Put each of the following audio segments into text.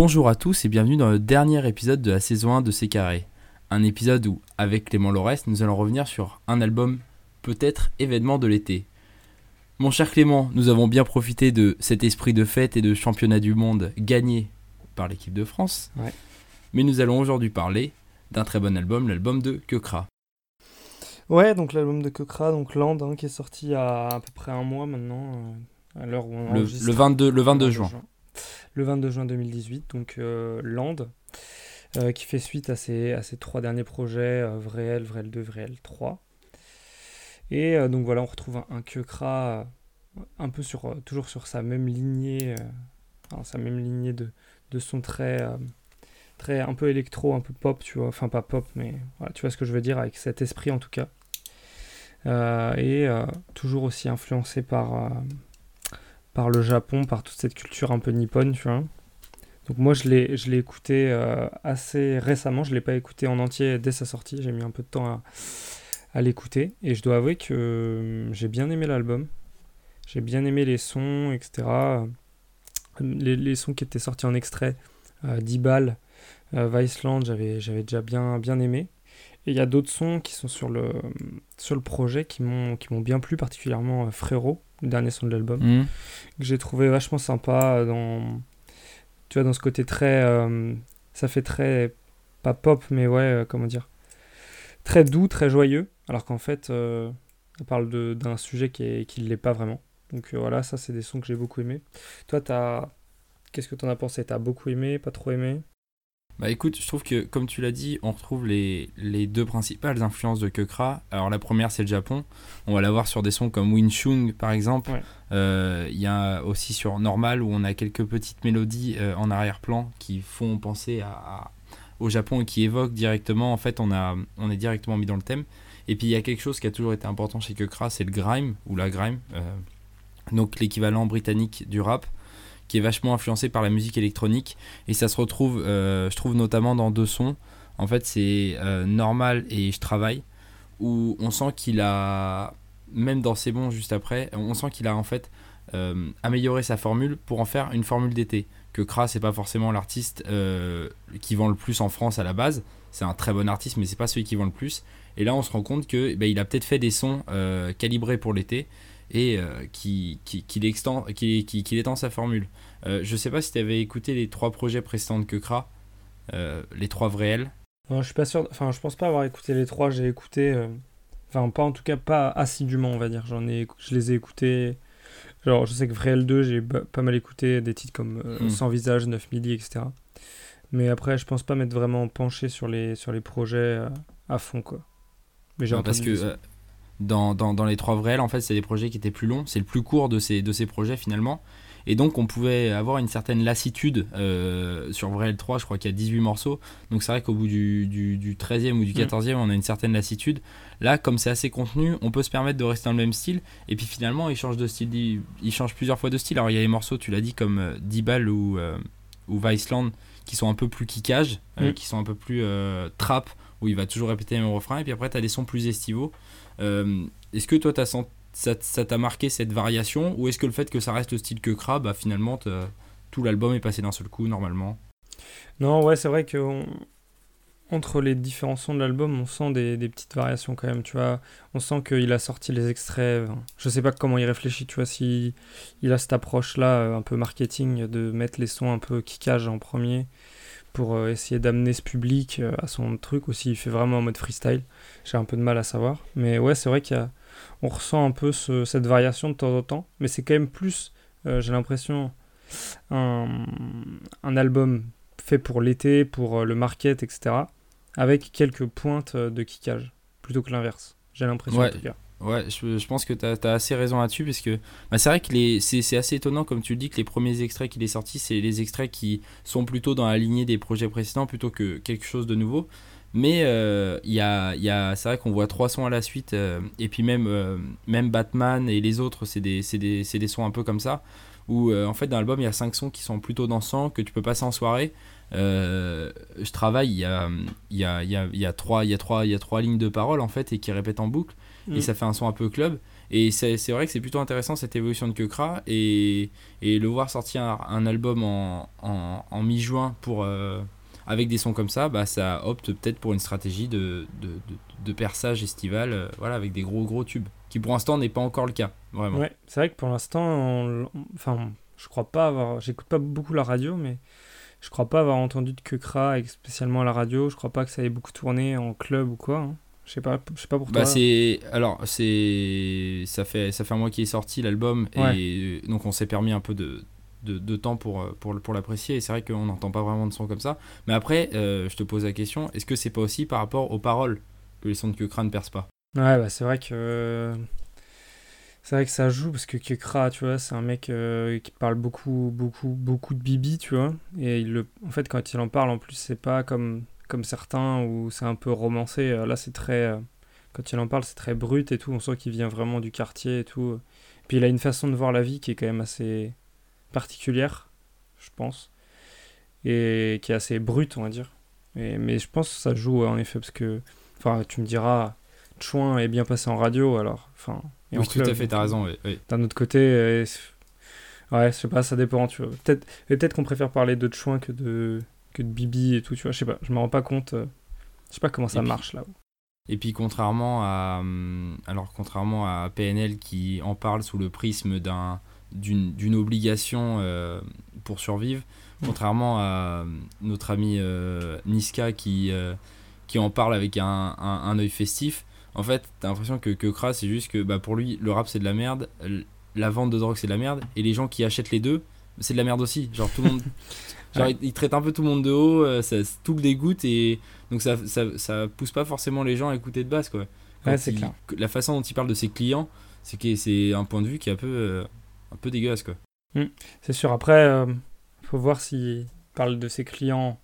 Bonjour à tous et bienvenue dans le dernier épisode de la saison 1 de C'est Carré. Un épisode où, avec Clément Lorès, nous allons revenir sur un album, peut-être événement de l'été. Mon cher Clément, nous avons bien profité de cet esprit de fête et de championnat du monde gagné par l'équipe de France. Ouais. Mais nous allons aujourd'hui parler d'un très bon album, l'album de Kekra. Ouais, donc l'album de Kokra, donc Land, hein, qui est sorti il y a à peu près un mois maintenant, euh, à l'heure où on Le, enregistre. le 22, le 22 juin. Le 22 juin 2018, donc euh, Land, euh, qui fait suite à ses, à ses trois derniers projets, euh, Vréel, Vréel 2, Vréel 3. Et donc voilà, on retrouve un, un un peu sur, toujours sur sa même lignée, enfin, sa même lignée de, son très, très un peu électro, un peu pop, tu vois, enfin pas pop, mais voilà, tu vois ce que je veux dire, avec cet esprit en tout cas. Et toujours aussi influencé par, par le Japon, par toute cette culture un peu nippone, tu vois. Donc moi je l'ai, écouté euh, assez récemment, je l'ai pas écouté en entier dès sa sortie, j'ai mis un peu de temps à, l'écouter, et je dois avouer que euh, j'ai bien aimé l'album, j'ai bien aimé les sons, etc. Les, les sons qui étaient sortis en extrait, euh, 10 balles, euh, Viceland, j'avais, déjà bien, bien aimé. Et il y a d'autres sons qui sont sur le, sur le projet qui m'ont, qui m'ont bien plu, particulièrement euh, Frérot, le dernier son de l'album Mhm. que j'ai trouvé vachement sympa euh, dans tu vois dans ce côté très euh, ça fait très pas pop mais ouais euh, comment dire très doux très joyeux alors qu'en fait euh, on parle d'un sujet qui qui l'est pas vraiment. Donc voilà ça c'est des sons que j'ai beaucoup aimé toi t'as qu'est-ce que t'en as pensé? T'as beaucoup aimé? Pas trop aimé? Bah écoute, je trouve que comme tu l'as dit, on retrouve les, les deux principales influences de Kekra. Alors la première c'est le Japon. On va l'avoir sur des sons comme Winchung par exemple. Ouais. Euh, Il y a aussi sur Normal où on a quelques petites mélodies euh, en arrière-plan qui font penser à, à- au Japon et qui évoquent directement. En fait, on, a, on est directement mis dans le thème. Et puis il y a quelque chose qui a toujours été important chez Kekra, c'est le grime ou la grime. euh, donc l'équivalent britannique du rap qui est vachement influencé par la musique électronique. Et ça se retrouve euh, je trouve notamment dans deux sons. En fait c'est euh, normal et je travaille où on sent qu'il a même dans C'est bon juste après on sent qu'il a en fait euh, amélioré sa formule pour en faire une formule d'été que Kra c'est pas forcément l'artiste euh, qui vend le plus en France à la base. C'est un très bon artiste mais c'est pas celui qui vend le plus. Et là on se rend compte que ben, il a peut-être fait des sons calibrés pour l'été et euh, qui, qui, qu'il extend, qui, qui, qu'il étend sa formule. Euh, je sais pas si tu avais écouté les trois projets précédents de Kekra, euh, les trois vrais non je suis pas sûr enfin je pense pas avoir écouté les trois. J'ai écouté euh, enfin pas en tout cas pas assidûment on va dire. J'en ai je les ai écoutés. Genre je sais que Vrel 2 j'ai pas mal écouté des titres comme euh, Mm. Sans visage 9 midi etc mais après je pense pas m'être vraiment penché sur les sur les projets euh, à fond quoi. Mais j'ai Non, parce que entendu dans, dans, dans les trois vrais en fait, c'est des projets qui étaient plus longs. C'est le plus court de ces, de ces projets finalement. Et donc, on pouvait avoir une certaine lassitude euh, sur Vrel 3. Je crois qu'il y a 18 morceaux. Donc, c'est vrai qu'au bout du, du, du 13e ou du Mm. 14e, on a une certaine lassitude. Là, comme c'est assez contenu, on peut se permettre de rester dans le même style. Et puis finalement, il change de style. Il, il change plusieurs fois de style. Alors, il y a les morceaux, tu l'as dit, comme euh, 10 balles ou, euh, ou Viceland, qui sont un peu plus kickage, euh, Mm. qui sont un peu plus euh, trap, où il va toujours répéter le même refrain. Et puis après, tu as des sons plus estivaux. Euh, est-ce que toi, as ça t'a marqué cette variation ou est-ce que le fait que ça reste le style que Kra, bah, finalement, tout l'album est passé d'un seul coup normalement? Non, ouais, c'est vrai que on- entre les différents sons de l'album, on sent des, des petites variations quand même, tu vois. On sent qu'il a sorti les extraits. Je sais pas comment il réfléchit, tu vois, si il a cette approche-là, euh, un peu marketing, de mettre les sons un peu kickage en premier pour euh, essayer d'amener ce public euh, à son truc, ou s'il fait vraiment en mode freestyle. J'ai un peu de mal à savoir. Mais ouais, c'est vrai qu'il y a... On ressent un peu ce- cette variation de temps en temps, mais c'est quand même plus, j'ai l'impression, un, un album fait pour l'été, pour le market, etc. Avec quelques pointes euh, de kickage, plutôt que l'inverse. J'ai l'impression Ouais. en tout cas. Ouais, je, je pense que tu as, assez raison là-dessus, parce que bah, c'est vrai que c'est assez étonnant, comme tu le dis, que les premiers extraits qu'il est sorti, c'est les extraits qui sont plutôt dans la lignée des projets précédents plutôt que quelque chose de nouveau. Mais euh, y a, y a, c'est vrai qu'on voit trois sons à la suite, euh, et puis même, euh, même Batman et les autres, c'est des, des, des sons un peu comme ça, où en fait dans l'album il y a cinq sons qui sont plutôt dansants, que tu peux passer en soirée. Euh, je travaille, il y a, il y, a, il y, a, il y, a trois, il y, a trois, il y a trois lignes de paroles en fait, et qui répètent en boucle. et Mm. ça fait un son un peu club. Et c'est vrai que c'est plutôt intéressant cette évolution de Kekra et, et le voir sortir un, un album en, en, en mi-juin pour euh, avec des sons comme ça, bah ça opte peut-être pour une stratégie de, de, de, de perçage estival, euh, voilà, avec des gros gros tubes, qui pour l'instant n'est pas encore le cas, vraiment. Ouais, c'est vrai que pour l'instant, enfin, je crois pas avoir. J'écoute pas beaucoup la radio, mais je crois pas avoir entendu de Kekra, et spécialement à la radio. Je crois pas que ça ait beaucoup tourné en club ou quoi. hein. Je sais pas, je sais pas pour Bah toi. c'est alors c'est ça fait ça fait un mois qu'il est sorti l'album et donc on s'est permis un peu de, de, de temps pour euh, pour, pour l'apprécier et c'est vrai qu'on n'entend pas vraiment de son comme ça mais après euh, je te pose la question est-ce que c'est pas aussi par rapport aux paroles que les sons de Kekra ne percent pas? Ouais, bah c'est vrai que c'est vrai que ça joue parce que Kekra, tu vois, c'est un mec euh, qui parle beaucoup, beaucoup, beaucoup de Bibi, tu vois. Et le... en fait, quand il en parle, en plus, c'est pas comme comme certains où c'est un peu romancé. Euh, Là, c'est très euh, quand il en parle, c'est très brut et tout. On sent qu'il vient vraiment du quartier et tout. Puis il a une façon de voir la vie qui est quand même assez particulière, je pense, et qui est assez brute, on va dire. Et, mais je pense que ça joue en effet parce que, enfin, tu me diras. Chouin est bien passé en radio, alors. Enfin, et en oui tout club, à fait t'as raison oui, oui. D'un autre côté, euh, ouais, je sais pas, ça dépend, tu vois. Peut-être, et peut-être qu'on préfère parler de Chouin que de que de Bibi et tout, tu vois. Je sais pas, je me rends pas compte. euh, Je sais pas comment ça puis- marche là. Et puis contrairement à hum, alors contrairement à PNL qui en parle sous le prisme d'un d'une d'une obligation euh, pour survivre, Mm. contrairement à hum, notre ami euh, Niska qui qui en parle avec un, un, un œil festif. En fait, t'as l'impression que que Kra c'est juste que bah pour lui le rap c'est de la merde, la vente de drogue c'est de la merde et les gens qui achètent les deux c'est de la merde aussi. Genre tout le monde Genre, Ouais. il, il traite un peu tout le monde de haut, euh, ça, tout le dégoûte et donc ça, ça, ça pousse pas forcément les gens à écouter de base quoi. Ouais, c'est clair. La façon dont il parle de ses clients, c'est que c'est un point de vue qui est un peu, euh, un peu dégueulasse quoi. C'est sûr. Après, euh, faut voir s'il parle de ses clients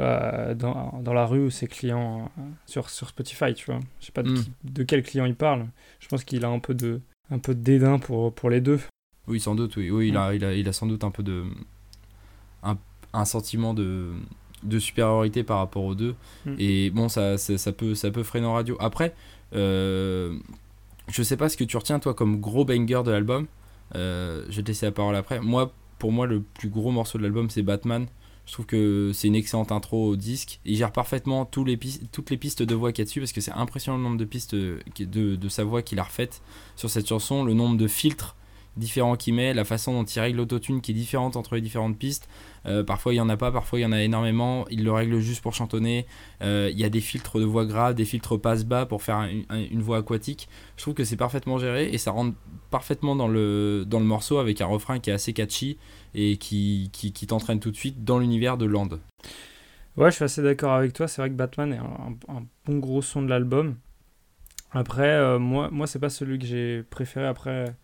euh, dans, dans la rue ou ses clients euh, sur, sur Spotify, tu vois. Je sais pas de, Mm. qui- de quel client il parle. Je pense qu'il a un peu de un peu de dédain pour, pour les deux. Oui, sans doute, oui, oui il, a, il, a, il a sans doute un peu de. un, un sentiment de, de supériorité par rapport aux deux. Mm. Et bon, ça, ça, ça peut, ça peut freiner en radio. Après, euh, je sais pas ce que tu retiens toi comme gros banger de l'album. Euh, je vais te laisser la parole après. Moi, pour moi, le plus gros morceau de l'album, c'est Batman. Je trouve que c'est une excellente intro au disque. Il gère parfaitement toutes les pistes de voix qu'il y a dessus parce que c'est impressionnant le nombre de pistes euh, de, de sa voix qu'il a refaites sur cette chanson, le nombre de filtres différents qu'il met, la façon dont il règle l'autotune qui est différente entre les différentes pistes. Euh, parfois il y en a pas, parfois il y en a énormément. Il le règle juste pour chantonner. Euh, il y a des filtres de voix grave, des filtres passe-bas pour faire un- un- une voix aquatique. Je trouve que c'est parfaitement géré et ça rentre parfaitement dans le, dans le morceau avec un refrain qui est assez catchy et qui, qui, t'entraîne tout de suite dans l'univers de Land. Ouais, je suis assez d'accord avec toi. C'est vrai que Batman est un, un bon gros son de l'album. Après, euh, moi, moi c'est pas celui que j'ai préféré. Après,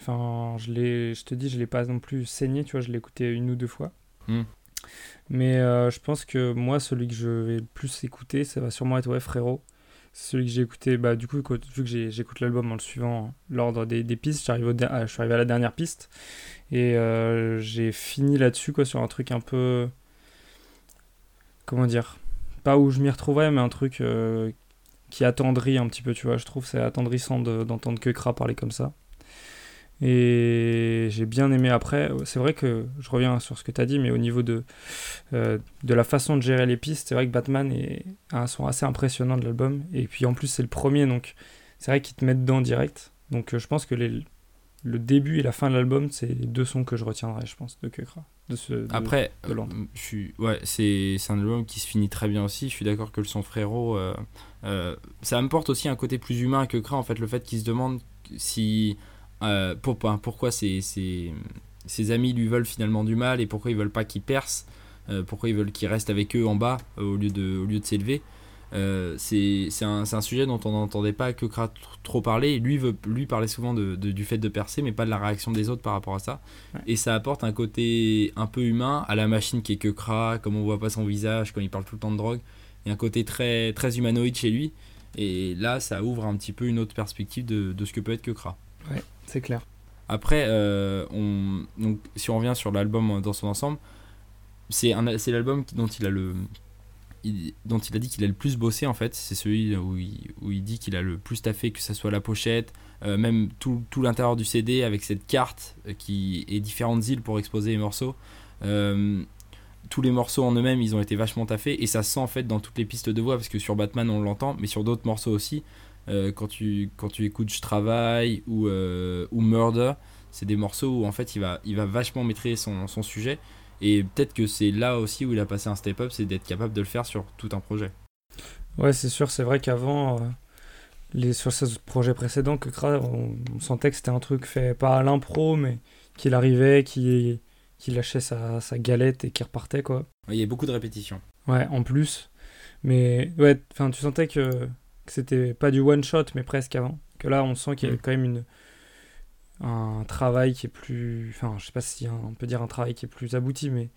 enfin, je l'ai, je te dis, je l'ai pas non plus saigné. Tu vois, je l'ai écouté une ou deux fois. Hmm. Mais euh, je pense que moi, celui que je vais le plus écouter, ça va sûrement être Ouais, frérot. C'est celui que j'ai écouté, bah, du coup, vu que j'écoute l'album en le suivant l'ordre des, des pistes, j'arrive au ah, je suis arrivé à la dernière piste. Et euh, j'ai fini là-dessus, quoi, sur un truc un peu. Comment dire Pas où je m'y retrouverais, mais un truc euh, qui attendrit un petit peu, tu vois. Je trouve c'est attendrissant de- d'entendre que Kra parler comme ça. Et j'ai bien aimé après. C'est vrai que je reviens sur ce que tu as dit, mais au niveau de, euh, de la façon de gérer les pistes, c'est vrai que Batman est, a un son assez impressionnant de l'album. Et puis en plus, c'est le premier, donc c'est vrai qu'il te met dedans direct. Donc euh, je pense que les, le début et la fin de l'album, c'est les deux sons que je retiendrai, je pense, de Kekra. De ce, de- Après, de euh, je suis, ouais, c'est c'est un album qui se finit très bien aussi. Je suis d'accord que le son frérot, euh, ça me porte aussi un côté plus humain que Kra. En fait, le fait qu'il se demande si euh, pour, pour- pourquoi ses, ses, ses amis lui veulent finalement du mal et pourquoi ils veulent pas qu'il perce, euh, pourquoi ils veulent qu'il reste avec eux en bas euh, au lieu de, au lieu de s'élever. C'est un, sujet dont on n'entendait pas que Kra tr- trop parler. Lui veut lui parler souvent de, de- du fait de percer, mais pas de la réaction des autres par rapport à ça. Ouais. Et ça apporte un côté un peu humain à la machine qui est que Kra, comme on voit pas son visage quand il parle tout le temps de drogue. Il y a un côté très, très humanoïde chez lui. Et là, ça ouvre un petit peu une autre perspective de, de ce que peut être que Kra. C'est clair. Après, euh, on, donc, si on revient sur l'album dans son ensemble, c'est l'album dont il a le, dont il a dit qu'il a le plus bossé en fait, c'est celui où il, où il dit qu'il a le plus taffé, que ce soit la pochette, euh, même tout, tout l'intérieur du CD avec cette carte euh, qui est différentes îles pour exposer les morceaux. Euh, tous les morceaux en eux-mêmes, ils ont été vachement taffés et ça se sent en fait dans toutes les pistes de voix parce que sur Batman on l'entend, mais sur d'autres morceaux aussi. Quand, tu, quand tu écoutes Je travaille ou, ou Murder, c'est des morceaux où en fait il va, il va vachement maîtriser son, son sujet et peut-être que c'est là aussi où il a passé un step-up, c'est d'être capable de le faire sur tout un projet. Ouais, c'est sûr, c'est vrai qu'avant, les, sur ce projet précédent, que on, on, sentait que c'était un truc fait pas à l'impro, mais qu'il arrivait, qu'il lâchait sa, sa, galette et qu'il repartait, quoi. Il y a beaucoup de répétitions. Ouais, en plus. Mais ouais, enfin, tu sentais que, que c'était pas du one shot, mais presque avant. Que là, on sent qu'il y a mm. quand même une, un travail qui est plus. Enfin, je sais pas si on peut dire un travail qui est plus abouti, mais.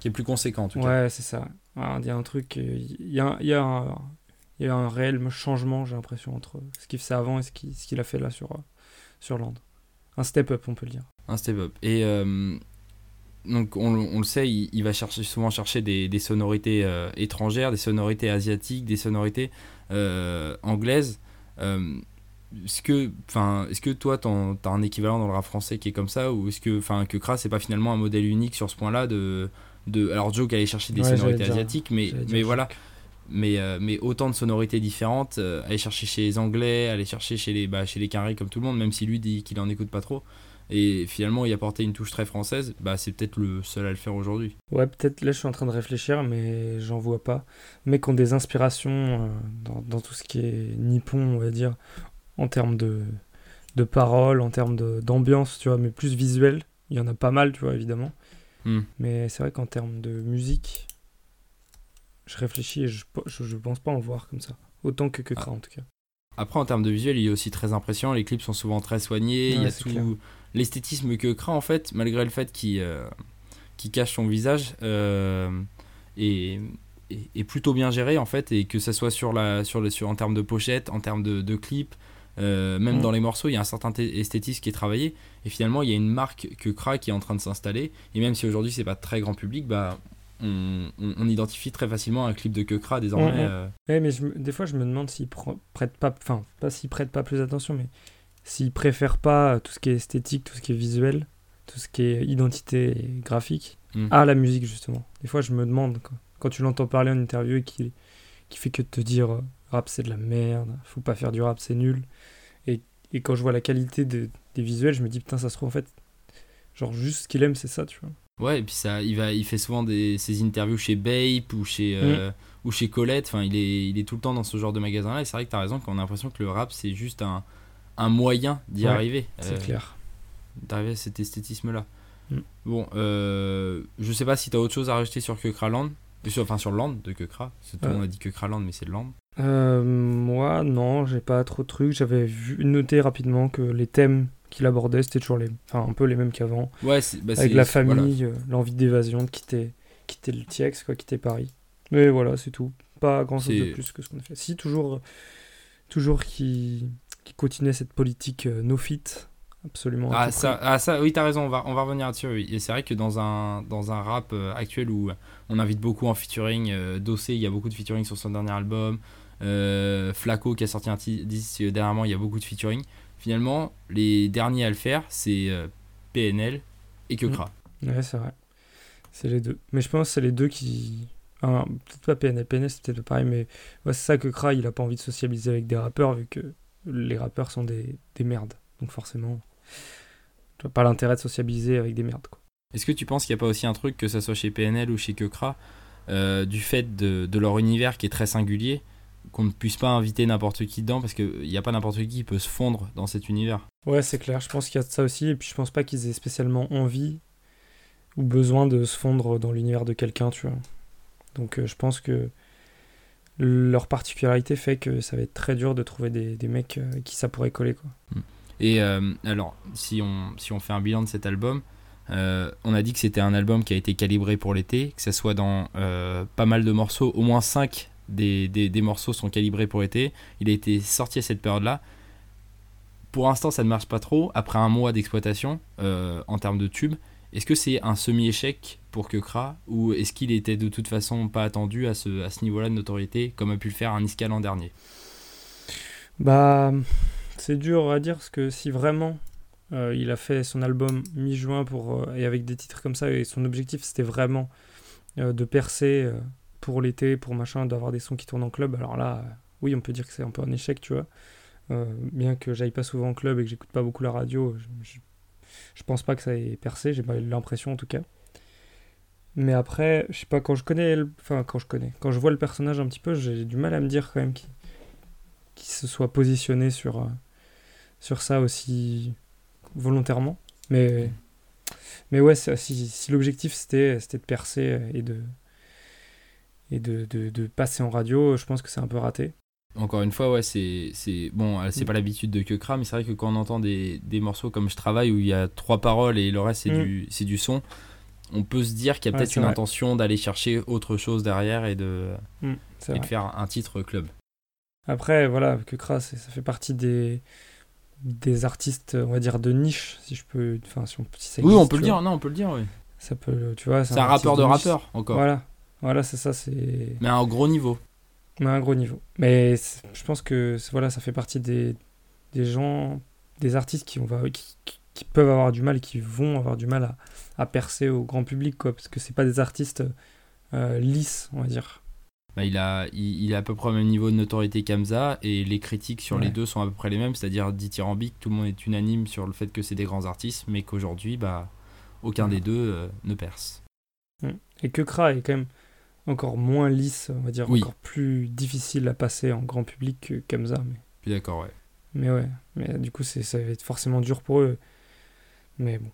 Qui est plus conséquent, en tout cas. Ouais, c'est ça. Il y a un truc. Il y a, il y a un, il y a un réel changement, j'ai l'impression, entre ce qu'il faisait avant et ce qu'il ce qu'il a fait là sur, sur Land. Un step-up, on peut le dire. Un step-up. Et euh, donc, on, on, le sait, il, va chercher, souvent chercher des, des sonorités euh, étrangères, des sonorités asiatiques, des sonorités euh, anglaises. est-ce que, est que toi, tu as un équivalent dans le rap français qui est comme ça Ou est-ce que, que Kras, c'est pas finalement un modèle unique sur ce point-là de, de, Alors, Joe qui allait chercher des sonorités asiatiques, mais, mais voilà mais, euh, mais autant de sonorités différentes, euh, aller chercher chez les Anglais, aller chercher chez les, bah, chez les Carrés comme tout le monde, même si lui dit qu'il en écoute pas trop. Et finalement, y apporter une touche très française, bah, c'est peut-être le seul à le faire aujourd'hui. Ouais, peut-être là je suis en train de réfléchir, mais j'en vois pas. Mais qui ont des inspirations euh, dans, dans, tout ce qui est nippon, on va dire, en termes de, de paroles, en termes d'ambiance, tu vois, mais plus visuel. Il y en a pas mal, tu vois, évidemment. Hmm. Mais c'est vrai qu'en termes de musique, je réfléchis et je, je, pense pas en voir comme ça. Autant que que ah. en tout cas. Après, en termes de visuel, il est aussi très impressionnant. Les clips sont souvent très soignés. il y a tout l'esthétisme que Kra, en fait, malgré le fait qu'il euh, cache son visage, euh, est, est, plutôt bien géré, en fait. Et que ça soit sur la, sur le, sur, en termes de pochette, en termes de, de clips, euh, même mm. dans les morceaux, il y a un certain esthétisme qui est travaillé. Et finalement, il y a une marque que Kra qui est en train de s'installer. Et même si aujourd'hui, c'est pas très grand public, bah on, identifie très facilement un clip de Kekra désormais. Mm, mm. Euh. mais des fois, je me demande s'il prête pas, enfin, pas s'il prête pas plus attention, mais s'il préfère pas tout ce qui est esthétique, tout ce qui est visuel, tout ce qui est identité graphique mm. à la musique, justement. Des fois, je me demande, quand, tu l'entends parler en interview et qui, qui fait que de te dire euh, rap c'est de la merde, faut pas faire du rap, c'est nul. Et, et, quand je vois la qualité des visuels, je me dis, putain, ça se trouve en fait, genre juste ce qu'il aime, c'est ça, tu vois. Ouais, et puis ça, il, va, il fait souvent des, ses interviews chez Bape ou chez, euh, mm. ou chez Colette. Enfin, il est, il est tout le temps dans ce genre de magasin-là. Et c'est vrai que tu as raison qu'on a l'impression que le rap, c'est juste un, un moyen d'y arriver. C'est euh, clair. D'arriver à cet esthétisme-là. Mm. Bon, euh, je sais pas si tu as autre chose à rajouter sur Kekra Enfin, sur Land de Kekra. Tout le monde a dit Kekra mais c'est Land. moi, non, j'ai pas trop de trucs. J'avais noté rapidement que les thèmes qu'il abordait, c'était toujours les, enfin, un peu les mêmes qu'avant. Ouais, bah avec la famille, euh, l'envie d'évasion, de quitter, quitter le TX, quoi, quitter Paris. Mais voilà, c'est tout. Pas grand chose de plus que ce qu'on a fait. Si, toujours, toujours qui continuait cette politique euh, no fit. Absolument. Ah ça, ah ça, oui, t'as raison, on va, on va revenir là-dessus. Oui. Et c'est vrai que dans un, dans un rap euh, actuel où on invite beaucoup en featuring, Dossé, il y a beaucoup de featuring sur son dernier album. Flaco qui a sorti un disque dernièrement, il y a beaucoup de featuring finalement, les derniers à le faire, c'est euh, PNL et Kekra. Mmh. Ouais, c'est vrai. C'est les deux. Mais je pense que c'est les deux qui. peut-être pas PNL. PNL, c'est peut-être pareil, mais ouais, c'est ça que Kra, il a pas envie de sociabiliser avec des rappeurs, vu que les rappeurs sont des, des merdes. Donc forcément, tu n'as pas l'intérêt de sociabiliser avec des merdes. Quoi. Est-ce que tu penses qu'il n'y a pas aussi un truc, que ce soit chez PNL ou chez Kekra, euh, du fait de, de, leur univers qui est très singulier qu'on ne puisse pas inviter n'importe qui dedans parce qu'il n'y a pas n'importe qui qui peut se fondre dans cet univers? Ouais, c'est clair, je pense qu'il y a de ça aussi, et puis je pense pas qu'ils aient spécialement envie ou besoin de se fondre dans l'univers de quelqu'un, tu vois. Donc euh, je pense que leur particularité fait que ça va être très dur de trouver des, des mecs euh, qui ça pourrait coller, quoi. Hmm. Et euh, alors, si on, si on fait un bilan de cet album, on a dit que c'était un album qui a été calibré pour l'été, que ce soit dans pas mal de morceaux, au moins 5 des, des, morceaux sont calibrés pour été. Il a été sorti à cette période-là. Pour l'instant, ça ne marche pas trop. Après un mois d'exploitation euh, en termes de tubes, Est-ce que c'est un semi-échec pour Kekra ou est-ce qu'il était de toute façon pas attendu à ce, à niveau-là de notoriété comme a pu le faire un Niska l'an dernier Bah, c'est dur à dire parce que si vraiment euh, il a fait son album mi-juin pour euh, et avec des titres comme ça et son objectif c'était vraiment euh, de percer pour l'été, pour machin, d'avoir des sons qui tournent en club. Alors là, oui, on peut dire que c'est un peu un échec, tu vois. bien que j'aille pas souvent en club et que j'écoute pas beaucoup la radio, pense pas que ça ait percé. J'ai pas l'impression en tout cas. Mais après, je sais pas, quand je connais, enfin quand je connais, quand je vois le personnage un petit peu, j'ai du mal à me dire quand même qu'il se soit positionné sur, sur ça aussi volontairement. Mais, mais ouais, si, si l'objectif c'était de percer et de, et de, de, de, passer en radio, je pense que c'est un peu raté. Encore une fois, ouais, c'est bon, c'est mm. pas l'habitude de Kekra, mais c'est vrai que quand on entend des, des, morceaux comme Je travaille où il y a trois paroles et le reste c'est mm. du, du son, on peut se dire qu'il y a peut-être une intention d'aller chercher autre chose derrière et de, mm, et de faire un titre club. Après, voilà, Kekra, ça fait partie des, des artistes, on va dire, de niche, si je peux. Enfin, si, on, ça oui, on peut le dire, non, on peut le dire, oui. Ça peut, tu vois. C'est un, rappeur de, rappeur, encore. Voilà, voilà, c'est ça, c'est. Mais à un gros niveau. Mais à un gros niveau. Mais je pense que voilà, ça fait partie des, des gens, des artistes qui, on va, qui, qui, peuvent avoir du mal, qui vont avoir du mal à, à percer au grand public, quoi, parce que c'est pas des artistes euh, lisses, on va dire. Bah, il, a, il, est à peu près au même niveau de notoriété qu'Amza et les critiques sur les deux sont à peu près les mêmes, c'est-à-dire dithyrambique, tout le monde est unanime sur le fait que c'est des grands artistes, mais qu'aujourd'hui, bah, aucun des deux euh, ne perce. Mm. Et que Kra est quand même encore moins lisse, on va dire, encore plus difficile à passer en grand public que Kamza. Mais... Je suis d'accord, ouais. Mais ouais, mais du coup, ça va être forcément dur pour eux. Mais bon,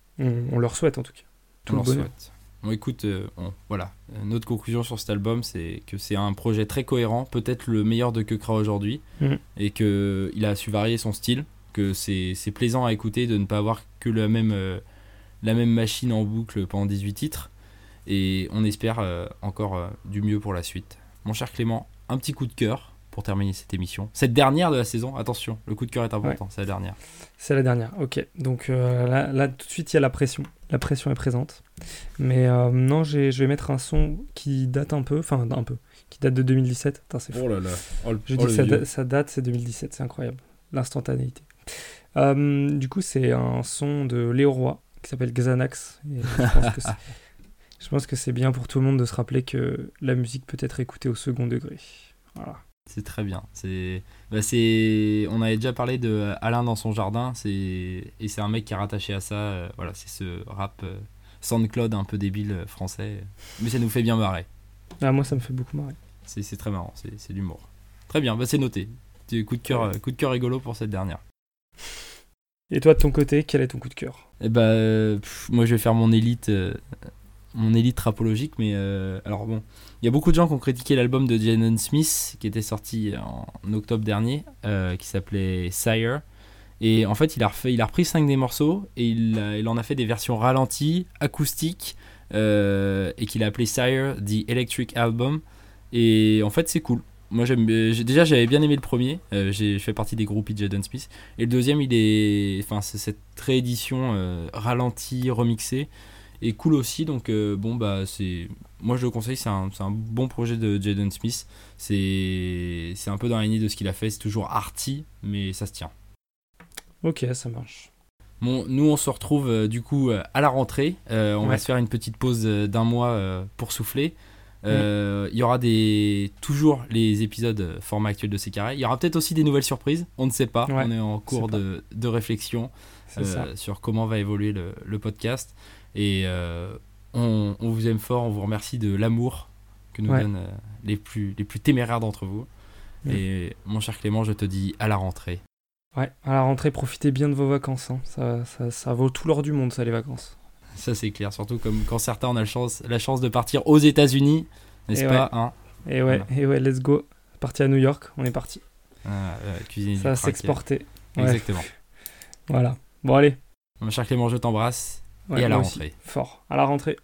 on, leur souhaite en tout cas. Tout on le leur souhaite. Bon, écoute, euh, voilà. Notre conclusion sur cet album, c'est que c'est un projet très cohérent, peut-être le meilleur de Kekra aujourd'hui, mm. et qu'il a su varier son style, que c'est plaisant à écouter de ne pas avoir que la même, euh, la même machine en boucle pendant 18 titres, et on espère euh, encore du mieux pour la suite. Mon cher Clément, un petit coup de cœur pour terminer cette émission. Cette dernière de la saison, attention, le coup de cœur est important, c'est la dernière. C'est la dernière, ok. Donc là, là, tout de suite, il y a la pression. La pression est présente. Mais euh, non, je vais mettre un son qui date un peu, enfin un peu, qui date de 2017. c'est Oh là là. Oh, je dis oh, que ça, date, c'est 2017, c'est incroyable. L'instantanéité. Euh, du coup, c'est un son de Léo Roy qui s'appelle Xanax. je pense que c'est bien pour tout le monde de se rappeler que la musique peut être écoutée au second degré. Voilà. C'est très bien. C'est, bah on avait déjà parlé de Alain dans son jardin. C'est et c'est un mec qui est rattaché à ça. Euh, voilà, c'est ce rap SoundCloud un peu débile euh, français. Mais ça nous fait bien marrer. Ah, moi, ça me fait beaucoup marrer. C'est très marrant, c'est l'humour. Très bien, bah, c'est noté. Coup de, cœur, coup de cœur rigolo pour cette dernière. Et toi, de ton côté, quel est ton coup de cœur? Eh bah, moi, je vais faire mon élite, euh, mon élite rapologique. Mais alors, bon, il y a beaucoup de gens qui ont critiqué l'album de Jaden Smith, qui était sorti en octobre dernier, qui s'appelait Sire. Et en fait, il a, refait, il a repris 5 des morceaux et il, il, en a fait des versions ralenties, acoustiques, euh, et qu'il a appelé Sire The Electric Album. Et en fait, c'est cool. Moi, déjà, j'avais bien aimé le premier. Euh, j'ai fait partie des groupes de Jaden Smith. Et le deuxième, il est, enfin, c'est cette réédition euh, ralentie, remixée, et cool aussi. Donc, bon, bah, c'est, moi, je le conseille. C'est un, un, bon projet de Jaden Smith. C'est, un peu dans la lignée de ce qu'il a fait. C'est toujours arty, mais ça se tient. Ok, ça marche. Bon, nous on se retrouve euh, du coup euh, à la rentrée. Euh, on va se faire une petite pause d'un mois pour souffler. Il y aura des toujours les épisodes format actuel de ces carrés. Il y aura peut-être aussi des nouvelles surprises. On ne sait pas. on est en cours de, de, réflexion sur comment va évoluer le, le podcast. Et on, on, vous aime fort. On vous remercie de l'amour que nous donnent les plus les plus téméraires d'entre vous. Et mon cher Clément, je te dis à la rentrée. Ouais, à la rentrée, profitez bien de vos vacances. Hein. Ça, ça, ça, vaut tout l'or du monde, ça, les vacances. Ça, c'est clair. Surtout comme quand certains ont la chance, la chance de partir aux États-Unis, n'est-ce pas hein? Et, ouais, et ouais, let's go. Parti à New York, on est parti. Ah, ça va s'exporter. Exactement. Voilà. Bon, allez. Mon cher Clément, je t'embrasse. Et à la rentrée. Fort. À la rentrée.